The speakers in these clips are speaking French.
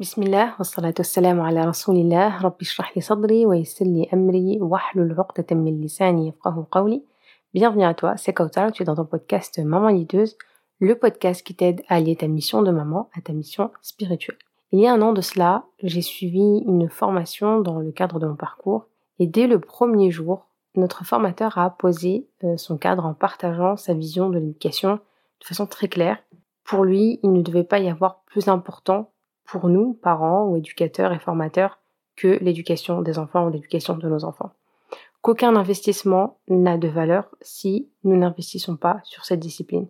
بسم الله والصلاة والسلام على رسول الله رب اشرح لي صدري ويسر لي أمري واحلل عقدة من لساني يفقه قولي Bienvenue à toi, c'est Kautar, tu es dans ton podcast Maman Lideuse, le podcast qui t'aide à allier ta mission de maman à ta mission spirituelle. Il y a un an de cela, j'ai suivi une formation dans le cadre de mon parcours et dès le premier jour, notre formateur a posé euh, son cadre en partageant sa vision de l'éducation de façon très claire. Pour lui, il ne devait pas y avoir plus important pour nous, parents ou éducateurs et formateurs, que l'éducation des enfants ou l'éducation de nos enfants. Qu'aucun investissement n'a de valeur si nous n'investissons pas sur cette discipline.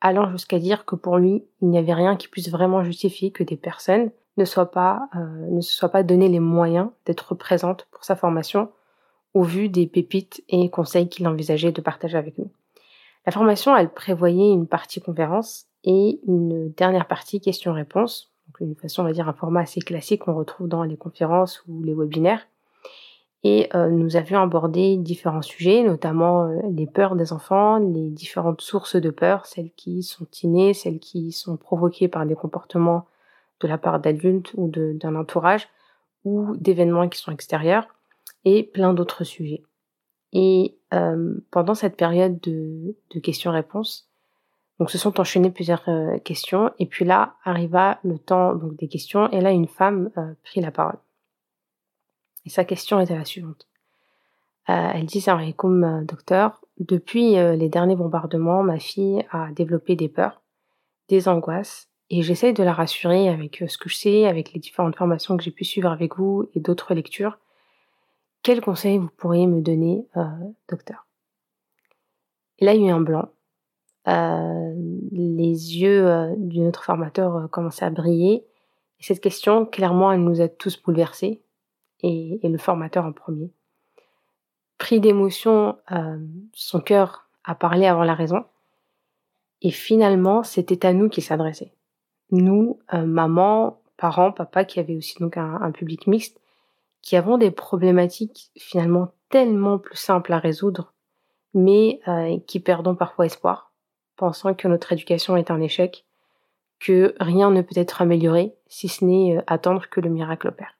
Allant jusqu'à dire que pour lui, il n'y avait rien qui puisse vraiment justifier que des personnes ne, soient pas, euh, ne se soient pas donné les moyens d'être présentes pour sa formation au vu des pépites et conseils qu'il envisageait de partager avec nous. La formation, elle prévoyait une partie conférence et une dernière partie questions-réponses. Donc une façon, on va dire, un format assez classique qu'on retrouve dans les conférences ou les webinaires. Et euh, nous avions abordé différents sujets, notamment euh, les peurs des enfants, les différentes sources de peur, celles qui sont innées, celles qui sont provoquées par des comportements de la part d'adultes ou d'un entourage, ou d'événements qui sont extérieurs et plein d'autres sujets. Et euh, pendant cette période de, questions-réponses, donc se sont enchaînées plusieurs euh, questions, et puis là arriva le temps donc des questions, et là une femme euh, prit la parole. Et sa question était la suivante. elle dit Salam alaikum, docteur. Depuis les derniers bombardements, ma fille a développé des peurs, des angoisses, et j'essaye de la rassurer avec ce que je sais, avec les différentes formations que j'ai pu suivre avec vous et d'autres lectures. Quel conseil vous pourriez me donner, euh, docteur? Et là, il y a eu un blanc. Euh, les yeux euh, de notre formateur commençaient à briller. Et cette question, clairement, elle nous a tous bouleversés, et, le formateur en premier. Pris d'émotion, son cœur a parlé avant la raison. Et finalement, c'était à nous qu'il s'adressait. Nous, maman, parents, papa, qui avait aussi donc un public mixte, qui avons des problématiques finalement tellement plus simples à résoudre, mais euh, qui perdons parfois espoir, pensant que notre éducation est un échec, que rien ne peut être amélioré, si ce n'est euh, attendre que le miracle opère.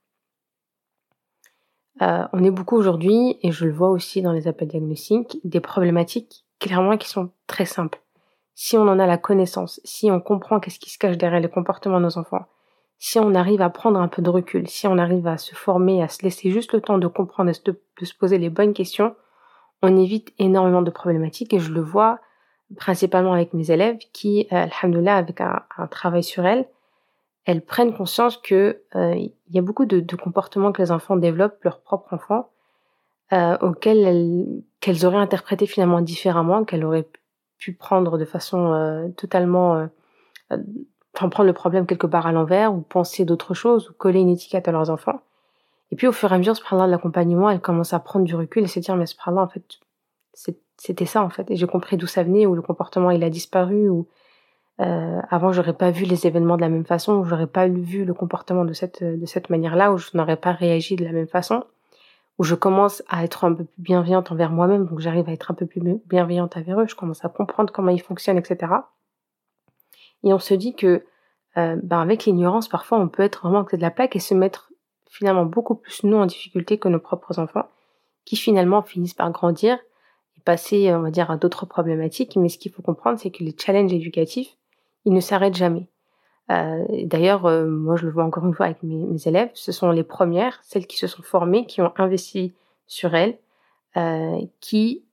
Euh, on est beaucoup aujourd'hui, et je le vois aussi dans les appels diagnostiques, des problématiques clairement qui sont très simples. Si on en a la connaissance, si on comprend qu'est-ce qui se cache derrière les comportements de nos enfants, si on arrive à prendre un peu de recul, si on arrive à se former, à se laisser juste le temps de comprendre et de, se poser les bonnes questions, on évite énormément de problématiques et je le vois principalement avec mes élèves qui, euh, alhamdoulilah, avec un, travail sur elles, elles prennent conscience que euh, y a beaucoup de, comportements que les enfants développent, leurs propres enfants, euh, auxquels elles, qu'elles auraient interprété finalement différemment, qu'elles auraient pu prendre de façon euh, totalement enfin, prendre le problème quelque part à l'envers, ou penser d'autres choses, ou coller une étiquette à leurs enfants. Et puis au fur et à mesure, subhanallah, de l'accompagnement, elle commence à prendre du recul et se dire, mais subhanallah, en fait, c'était ça en fait. Et j'ai compris d'où ça venait, où le comportement il a disparu, ou euh, avant j'aurais pas vu les événements de la même façon, ou j'aurais pas vu le comportement de cette, de cette manière-là, où je n'aurais pas réagi de la même façon, où je commence à être un peu plus bienveillante envers moi-même, donc j'arrive à être un peu plus bienveillante envers eux, je commence à comprendre comment ils fonctionnent, etc. Et on se dit que euh, ben avec l'ignorance, parfois on peut être vraiment à côté de la plaque et se mettre finalement beaucoup plus nous en difficulté que nos propres enfants, qui finalement finissent par grandir passer, on va dire, à d'autres problématiques. Mais ce qu'il faut comprendre, c'est que les challenges éducatifs, ils ne s'arrêtent jamais. Euh, D'ailleurs, euh, moi je le vois encore une fois avec mes, élèves, ce sont les premières, celles qui se sont formées, qui ont investi sur elles, euh, qui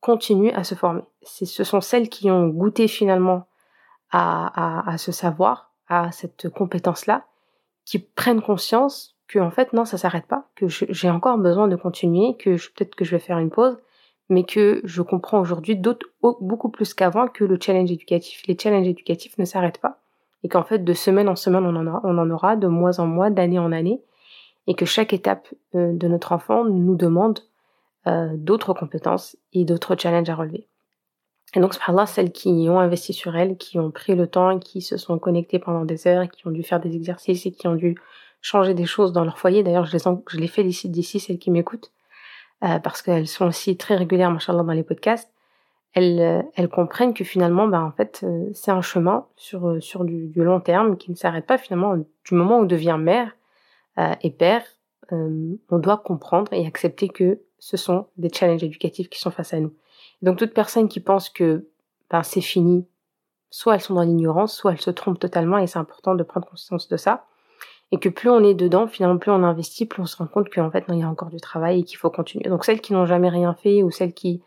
continuent à se former. Ce sont celles qui ont goûté finalement à, ce savoir, à cette compétence-là, qui prennent conscience que en fait non, ça s'arrête pas, que j'ai encore besoin de continuer, que peut-être que je vais faire une pause, mais que je comprends aujourd'hui d'autres beaucoup plus qu'avant que le challenge éducatif. Les challenges éducatifs ne s'arrêtent pas et qu'en fait de semaine en semaine on en, aura, on en aura, de mois en mois, d'année en année, et que chaque étape euh, de notre enfant nous demande euh, d'autres compétences et d'autres challenges à relever. Et donc, subhanallah, celles qui ont investi sur elles, qui ont pris le temps, qui se sont connectées pendant des heures, qui ont dû faire des exercices et qui ont dû changer des choses dans leur foyer. D'ailleurs, je les, je les félicite d'ici, celles qui m'écoutent, euh, parce qu'elles sont aussi très régulières, machallah, dans les podcasts. elles, elles comprennent que finalement, ben, en fait, c'est un chemin sur, sur du, long terme qui ne s'arrête pas finalement du moment où on devient mère et père. on doit comprendre et accepter que ce sont des challenges éducatifs qui sont face à nous. Donc toute personne qui pense que ben, c'est fini, soit elles sont dans l'ignorance, soit elles se trompent totalement et c'est important de prendre conscience de ça. Et que plus on est dedans, finalement, plus on investit, plus on se rend compte qu'en fait, non, il y a encore du travail et qu'il faut continuer. Donc celles qui n'ont jamais rien fait ou celles qui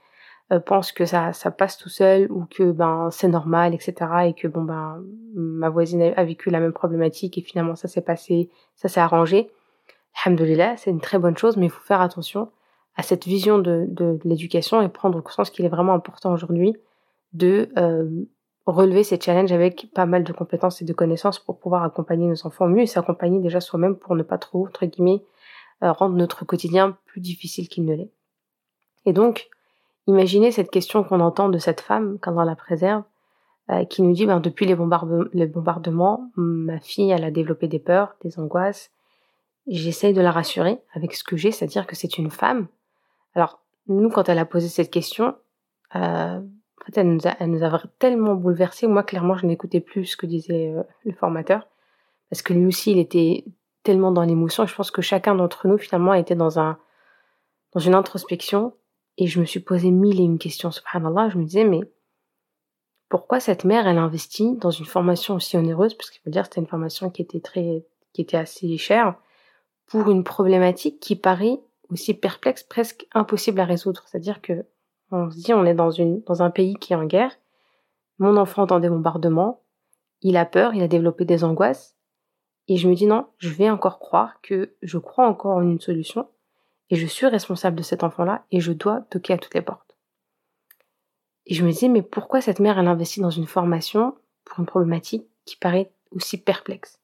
euh, pensent que ça, ça passe tout seul ou que ben c'est normal, etc. Et que bon ben ma voisine a vécu la même problématique et finalement ça s'est passé, ça s'est arrangé. Alhamdulillah, c'est une très bonne chose, mais il faut faire attention à cette vision de, de, l'éducation et prendre conscience qu'il est vraiment important aujourd'hui de euh, relever ces challenges avec pas mal de compétences et de connaissances pour pouvoir accompagner nos enfants mieux et s'accompagner déjà soi-même pour ne pas trop, entre guillemets, euh, rendre notre quotidien plus difficile qu'il ne l'est. Et donc, imaginez cette question qu'on entend de cette femme, quand on la préserve, euh, qui nous dit, ben, depuis les, bombardements, ma fille, elle a développé des peurs, des angoisses. J'essaye de la rassurer avec ce que j'ai, c'est-à-dire que c'est une femme, alors, nous, quand elle a posé cette question, euh, elle nous, a, nous tellement bouleversés. Moi, clairement, je n'écoutais plus ce que disait euh, le formateur. Parce que lui aussi, il était tellement dans l'émotion. Je pense que chacun d'entre nous, finalement, était dans, un, dans une introspection. Et je me suis posé mille et une questions. Subhanallah, je me disais, mais pourquoi cette mère, elle investit dans une formation aussi onéreuse? Parce qu'il faut dire c'était une formation qui était, très, qui était assez chère pour une problématique qui paraît aussi perplexe, presque impossible à résoudre. C'est-à-dire que on se dit on est dans, un pays qui est en guerre, mon enfant entend des bombardements, il a peur, il a développé des angoisses, et je me dis non, je vais encore croire que je crois encore en une solution, et je suis responsable de cet enfant-là, et je dois toquer à toutes les portes. Et je me dis mais pourquoi cette mère, elle investit dans une formation pour une problématique qui paraît aussi perplexe?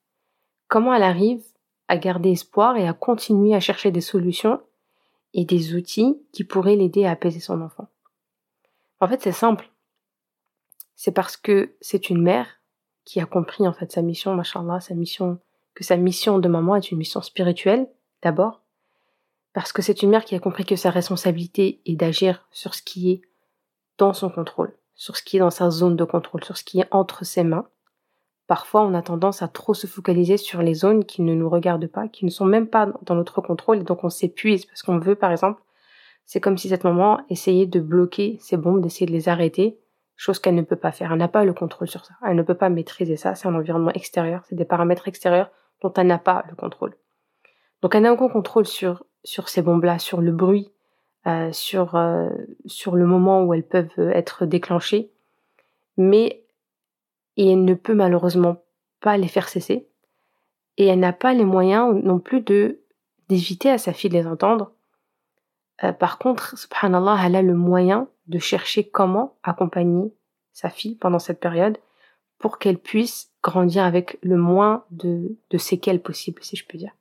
Comment elle arrive à garder espoir et à continuer à chercher des solutions et des outils qui pourraient l'aider à apaiser son enfant? En fait, c'est simple. C'est parce que c'est une mère qui a compris en fait sa mission, machallah, sa mission, que sa mission de maman est une mission spirituelle, d'abord. Parce que c'est une mère qui a compris que sa responsabilité est d'agir sur ce qui est dans son contrôle, sur ce qui est dans sa zone de contrôle, sur ce qui est entre ses mains, Parfois, on a tendance à trop se focaliser sur les zones qui ne nous regardent pas, qui ne sont même pas dans notre contrôle, et donc on s'épuise parce qu'on veut, par exemple, c'est comme si cette maman essayait de bloquer ces bombes, d'essayer de les arrêter, chose qu'elle ne peut pas faire. Elle n'a pas le contrôle sur ça. Elle ne peut pas maîtriser ça. C'est un environnement extérieur, c'est des paramètres extérieurs dont elle n'a pas le contrôle. Donc elle n'a aucun contrôle sur sur ces bombes-là, sur le bruit, euh, sur euh, sur le moment où elles peuvent être déclenchées, mais et elle ne peut malheureusement pas les faire cesser. Et elle n'a pas les moyens non plus de d'éviter à sa fille de les entendre. Euh, par contre, subhanallah, elle a le moyen de chercher comment accompagner sa fille pendant cette période pour qu'elle puisse grandir avec le moins de, de séquelles possible, si je peux dire.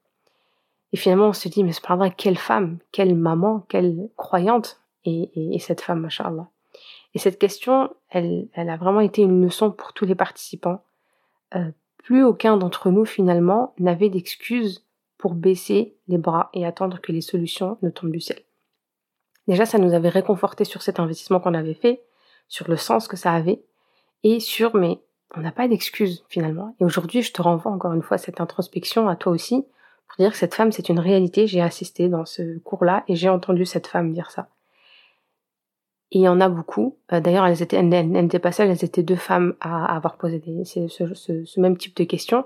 Et finalement, on se dit, mais subhanallah, quelle femme, quelle maman, quelle croyante est, est, cette femme, mashallah. Et cette question, elle, elle a vraiment été une leçon pour tous les participants. Euh, plus aucun d'entre nous, finalement, n'avait d'excuses pour baisser les bras et attendre que les solutions ne tombent du ciel. Déjà, ça nous avait réconforté sur cet investissement qu'on avait fait, sur le sens que ça avait, et sur, mais on n'a pas d'excuses finalement. Et aujourd'hui, je te renvoie encore une fois cette introspection, à toi aussi, pour dire que cette femme, c'est une réalité. J'ai assisté dans ce cours-là et j'ai entendu cette femme dire ça. Et il y en a beaucoup. Euh, d'ailleurs, elles étaient, n'étaient pas seules, elles étaient deux femmes à, avoir posé ce, même type de questions.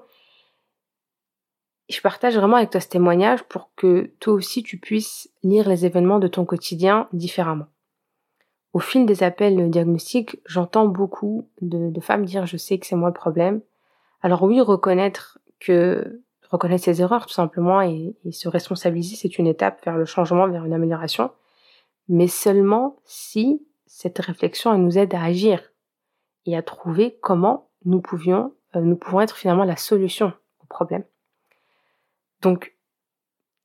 Je partage vraiment avec toi ce témoignage pour que toi aussi tu puisses lire les événements de ton quotidien différemment. Au fil des appels diagnostiques, j'entends beaucoup de, femmes dire je sais que c'est moi le problème. Alors oui, reconnaître que reconnaître ses erreurs tout simplement et, et se responsabiliser, c'est une étape vers le changement, vers une amélioration mais seulement si cette réflexion elle nous aide à agir et à trouver comment nous pouvions, euh, nous pouvons être finalement la solution au problème. Donc,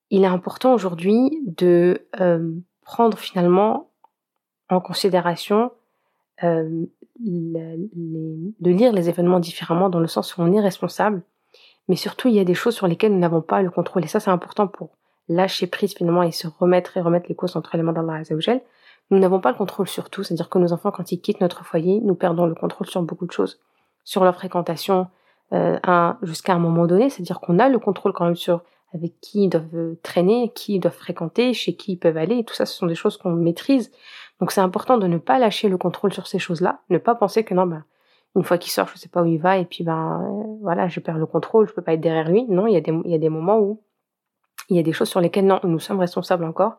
il est important aujourd'hui de euh, prendre finalement en considération euh, de lire les événements différemment dans le sens où on est responsable, mais surtout il y a des choses sur lesquelles nous n'avons pas le contrôle. Et ça c'est important pour lâcher prise finalement et se remettre et remettre les causes entre les mains d'Allah Azzawajal, nous n'avons pas le contrôle sur tout, c'est-à-dire que nos enfants, quand ils quittent notre foyer, nous perdons le contrôle sur beaucoup de choses, sur leur fréquentation euh, jusqu'à un moment donné, c'est-à-dire qu'on a le contrôle quand même sur avec qui ils doivent traîner, qui ils doivent fréquenter, chez qui ils peuvent aller, et tout ça, ce sont des choses qu'on maîtrise. Donc c'est important de ne pas lâcher le contrôle sur ces choses-là, ne pas penser que non, bah, une fois qu'il sort, je sais pas où il va, et puis ben voilà, je perds le contrôle, je peux pas être derrière lui. Non, il y a des, il y a des moments où il y a des choses sur lesquelles non, nous sommes responsables encore,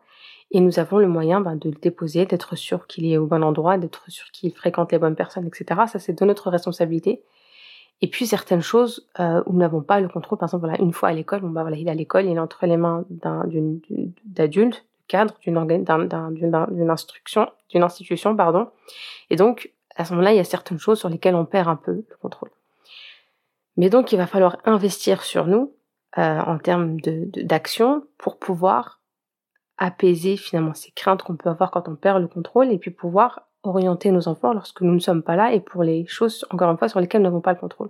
et nous avons le moyen ben, de le déposer, d'être sûr qu'il est au bon endroit, d'être sûr qu'il fréquente les bonnes personnes, etc. Ça, c'est de notre responsabilité. Et puis certaines choses euh, où nous n'avons pas le contrôle, par exemple, voilà, une fois à l'école, bon, bah, voilà, il est à l'école, il est entre les mains d'adulte, cadre, d'une instruction, d'une institution, pardon. Et donc, à ce moment-là, il y a certaines choses sur lesquelles on perd un peu le contrôle. Mais donc, il va falloir investir sur nous euh, en termes d'action pour pouvoir apaiser finalement ces craintes qu'on peut avoir quand on perd le contrôle et puis pouvoir orienter nos enfants lorsque nous ne sommes pas là et pour les choses, encore une fois, sur lesquelles nous n'avons pas le contrôle.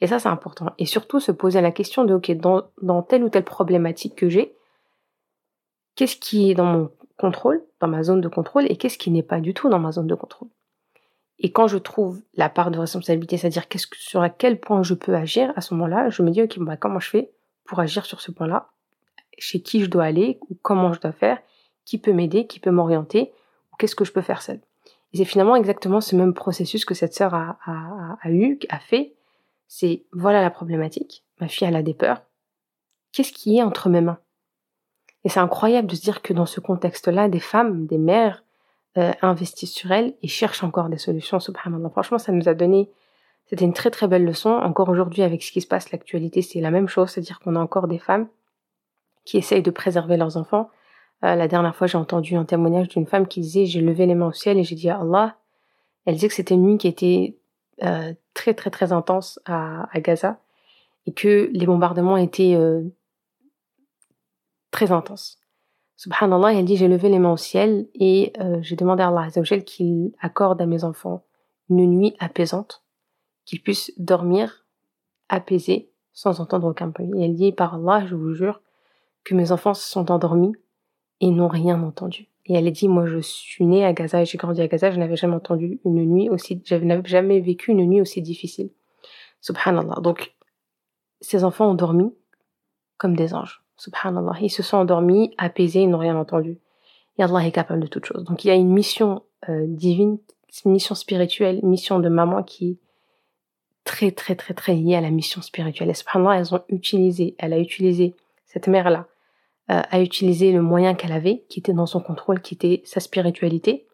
Et ça, c'est important. Et surtout, se poser la question de, OK, dans, dans telle ou telle problématique que j'ai, qu'est-ce qui est dans mon contrôle, dans ma zone de contrôle, et qu'est-ce qui n'est pas du tout dans ma zone de contrôle? Et quand je trouve la part de responsabilité, c'est-à-dire qu'est-ce que, sur quel point je peux agir, à ce moment-là, je me dis, OK, bah, comment je fais pour agir sur ce point-là? Chez qui je dois aller ou comment je dois faire? Qui peut m'aider? Qui peut m'orienter? Ou qu'est-ce que je peux faire seul et c'est finalement exactement ce même processus que cette sœur a, a, eu, a fait. C'est voilà la problématique. Ma fille, elle a des peurs. Qu'est-ce qui est entre mes mains? Et c'est incroyable de se dire que dans ce contexte-là, des femmes, des mères euh, investissent sur elle et cherchent encore des solutions. Subhanallah. Franchement, ça nous a donné. C'était une très très belle leçon. Encore aujourd'hui, avec ce qui se passe, l'actualité, c'est la même chose. C'est-à-dire qu'on a encore des femmes qui essayent de préserver leurs enfants, la dernière fois, j'ai entendu un témoignage d'une femme qui disait J'ai levé les mains au ciel et j'ai dit à Allah. Elle disait que c'était une nuit qui était euh, très, très, très intense à, Gaza et que les bombardements étaient euh, très intenses. Subhanallah, elle dit J'ai levé les mains au ciel et j'ai demandé à Allah qu'il accorde à mes enfants une nuit apaisante, qu'ils puissent dormir apaisés sans entendre aucun bruit. Et elle dit Par Allah, je vous jure que mes enfants se sont endormis et n'ont rien entendu. Et elle a dit, moi je suis née à Gaza et j'ai grandi à Gaza, je n'avais jamais entendu une nuit aussi, je n'avais jamais vécu une nuit aussi difficile. Subhanallah. Donc, ces enfants ont dormi comme des anges. Subhanallah. Ils se sont endormis, apaisés, ils n'ont rien entendu. Et Allah est capable de toutes choses. Donc, il y a une mission euh, divine, une mission spirituelle, mission de maman qui est très, très, très, très liée à la mission spirituelle. Et subhanallah, elles ont utilisé, elle a utilisé cette mère-là euh, à utiliser le moyen qu'elle avait, qui était dans son contrôle, qui était sa spiritualité.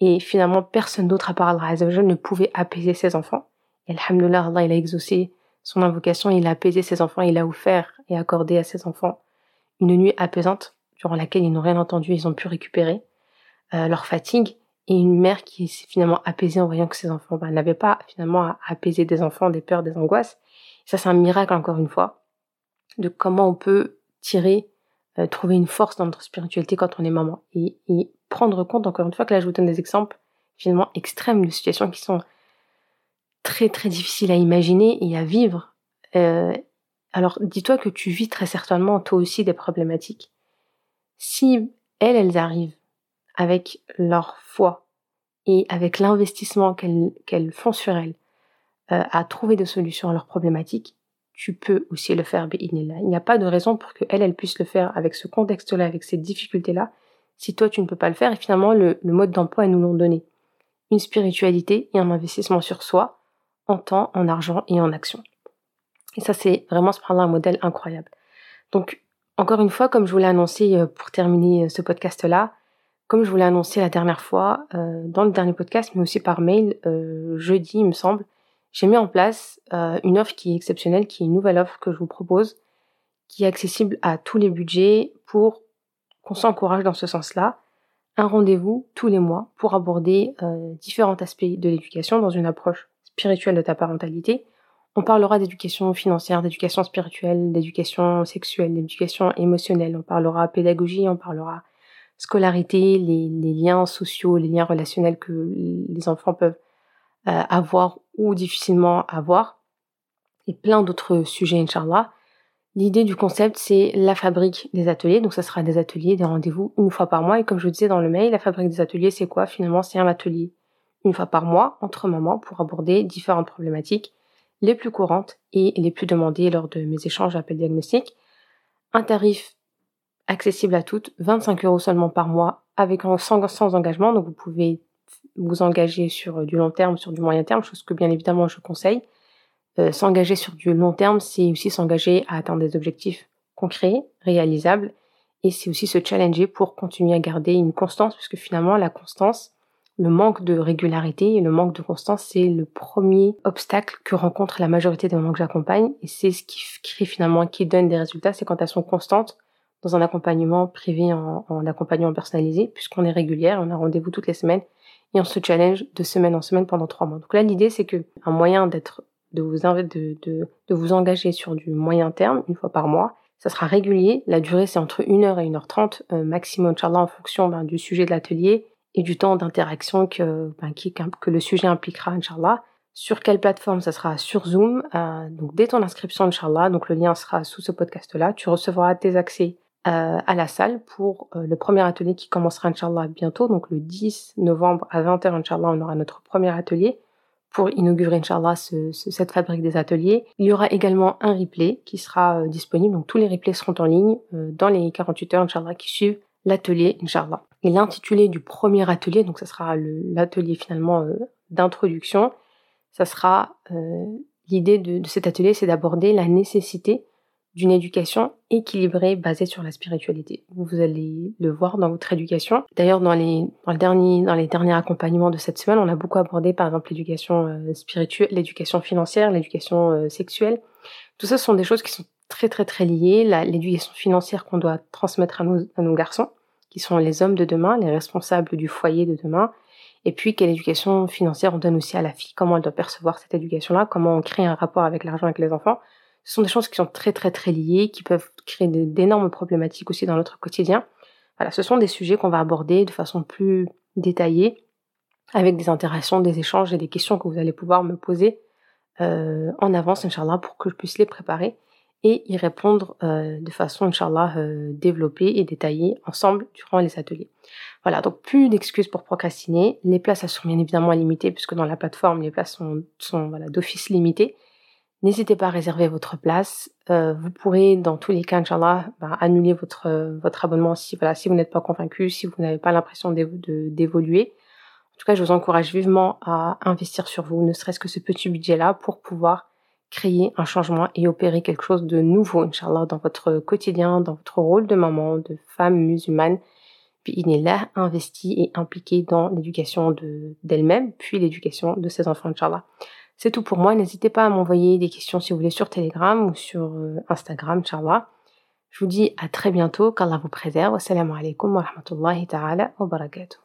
Et finalement, personne d'autre à part Allah Azzawajal ne pouvait apaiser ses enfants. Et alhamdoulilah, Allah, il a exaucé son invocation, il a apaisé ses enfants, il a offert et accordé à ses enfants une nuit apaisante durant laquelle ils n'ont rien entendu, ils ont pu récupérer euh, leur fatigue et une mère qui s'est finalement apaisée en voyant que ses enfants bah, n'avaient pas finalement à apaiser des enfants, des peurs, des angoisses. ça, c'est un miracle encore une fois de comment on peut tirer euh, trouver une force dans notre spiritualité quand on est maman. Et, prendre compte, encore une fois, que là je vous donne des exemples finalement extrêmes de situations qui sont très très difficiles à imaginer et à vivre. Euh, alors dis-toi que tu vis très certainement toi aussi des problématiques. Si elles, elles arrivent avec leur foi et avec l'investissement qu'elles font sur elles euh, à trouver des solutions à leurs problématiques, tu peux aussi le faire, Il n'y a pas de raison pour qu'elle, elle puisse le faire avec ce contexte-là, avec ces difficultés-là, si toi tu ne peux pas le faire. Et finalement, le, mode d'emploi, elles nous l'ont donné. Une spiritualité et un investissement sur soi, en temps, en argent et en action. Et ça, c'est vraiment ce un modèle incroyable. Donc, encore une fois, comme je vous l'ai annoncé euh, pour terminer euh, ce podcast-là, comme je vous l'ai annoncé la dernière fois, euh, dans le dernier podcast, mais aussi par mail, jeudi, il me semble, j'ai mis en place euh, une offre qui est exceptionnelle, qui est une nouvelle offre que je vous propose, qui est accessible à tous les budgets pour qu'on s'encourage dans ce sens-là. Un rendez-vous tous les mois pour aborder euh, différents aspects de l'éducation dans une approche spirituelle de ta parentalité. On parlera d'éducation financière, d'éducation spirituelle, d'éducation sexuelle, d'éducation émotionnelle. On parlera pédagogie, on parlera scolarité, les, liens sociaux, les liens relationnels que les enfants peuvent avoir ou difficilement avoir, et plein d'autres sujets, Inch'Allah. L'idée du concept, c'est la fabrique des ateliers. Donc, ça sera des ateliers, des rendez-vous une fois par mois. Et comme je disais dans le mail, la fabrique des ateliers, c'est quoi? Finalement, c'est un atelier une fois par mois entre mamans pour aborder différentes problématiques les plus courantes et les plus demandées lors de mes échanges appels diagnostiques. Un tarif accessible à toutes, 25 euros seulement par mois, avec sans, sans engagement. Donc, vous pouvez vous engager sur du long terme, sur du moyen terme, chose que bien évidemment je conseille. Euh, s'engager sur du long terme, c'est aussi s'engager à atteindre des objectifs concrets, réalisables, et c'est aussi se challenger pour continuer à garder une constance, puisque finalement la constance, le manque de régularité et le manque de constance, c'est le premier obstacle que rencontre la majorité des mamans que j'accompagne, et c'est ce qui crée finalement, qui donne des résultats, c'est quand elles sont constantes dans un accompagnement privé en, en accompagnement personnalisé, puisqu'on est régulière, on a rendez-vous toutes les semaines, et on se challenge de semaine en semaine pendant trois mois. Donc là, l'idée, c'est que un moyen d'être de vous, de, de, de vous engager sur du moyen terme, une fois par mois. Ça sera régulier. La durée, c'est entre 1h et 1h30 euh, maximum, Inch'Allah, en fonction ben, du sujet de l'atelier et du temps d'interaction que, ben, que le sujet impliquera, Inch'Allah. Sur quelle plateforme? Ça sera sur Zoom. Euh, donc, dès ton inscription, Inch'Allah, donc le lien sera sous ce podcast-là. Tu recevras tes accès à la salle pour euh, le premier atelier qui commencera, Inch'Allah, bientôt. Donc, le 10 novembre à 20h, Inch'Allah, on aura notre premier atelier pour inaugurer, Inch'Allah, ce, cette fabrique des ateliers. Il y aura également un replay qui sera euh, disponible. Donc, tous les replays seront en ligne euh, dans les 48 heures, Inch'Allah, qui suivent l'atelier, Inch'Allah. Et l'intitulé du premier atelier, donc ça sera l'atelier finalement euh, d'introduction, ça sera l'idée de, de, cet atelier, c'est d'aborder la nécessité d'une éducation équilibrée basée sur la spiritualité. Vous allez le voir dans votre éducation. D'ailleurs, dans les, dans, le dernier, dans les derniers accompagnements de cette semaine, on a beaucoup abordé par exemple l'éducation euh, spirituelle, l'éducation financière, l'éducation euh, sexuelle. Tout ça sont des choses qui sont très très très liées. L'éducation financière qu'on doit transmettre à nos, à nos garçons, qui sont les hommes de demain, les responsables du foyer de demain. Et puis, quelle éducation financière on donne aussi à la fille, comment elle doit percevoir cette éducation-là, comment on crée un rapport avec l'argent avec les enfants? Ce sont des choses qui sont très très très liées, qui peuvent créer d'énormes problématiques aussi dans notre quotidien. Voilà, ce sont des sujets qu'on va aborder de façon plus détaillée, avec des interactions, des échanges et des questions que vous allez pouvoir me poser euh, en avance, Inch'Allah, pour que je puisse les préparer et y répondre euh, de façon, Inch'Allah, euh, développée et détaillée ensemble durant les ateliers. Voilà, donc plus d'excuses pour procrastiner. Les places, sont bien évidemment limitées, puisque dans la plateforme, les places sont, sont d'office limitées. N'hésitez pas à réserver votre place. Euh, vous pourrez, dans tous les cas, Inch'Allah, bah, annuler votre, votre abonnement si, voilà, si vous n'êtes pas convaincu, si vous n'avez pas l'impression d'évoluer. En tout cas, je vous encourage vivement à investir sur vous, ne serait-ce que ce petit budget-là, pour pouvoir créer un changement et opérer quelque chose de nouveau, Inch'Allah, dans votre quotidien, dans votre rôle de maman, de femme musulmane. Puis il est là, investi et impliqué dans l'éducation d'elle-même, puis l'éducation de ses enfants, Inch'Allah. C'est tout pour moi. N'hésitez pas à m'envoyer des questions si vous voulez sur Telegram ou sur euh, Instagram, Inch'Allah. Je vous dis à très bientôt. Qu'Allah vous préserve. Assalamu alaikum wa rahmatullahi ta'ala wa barakatuh.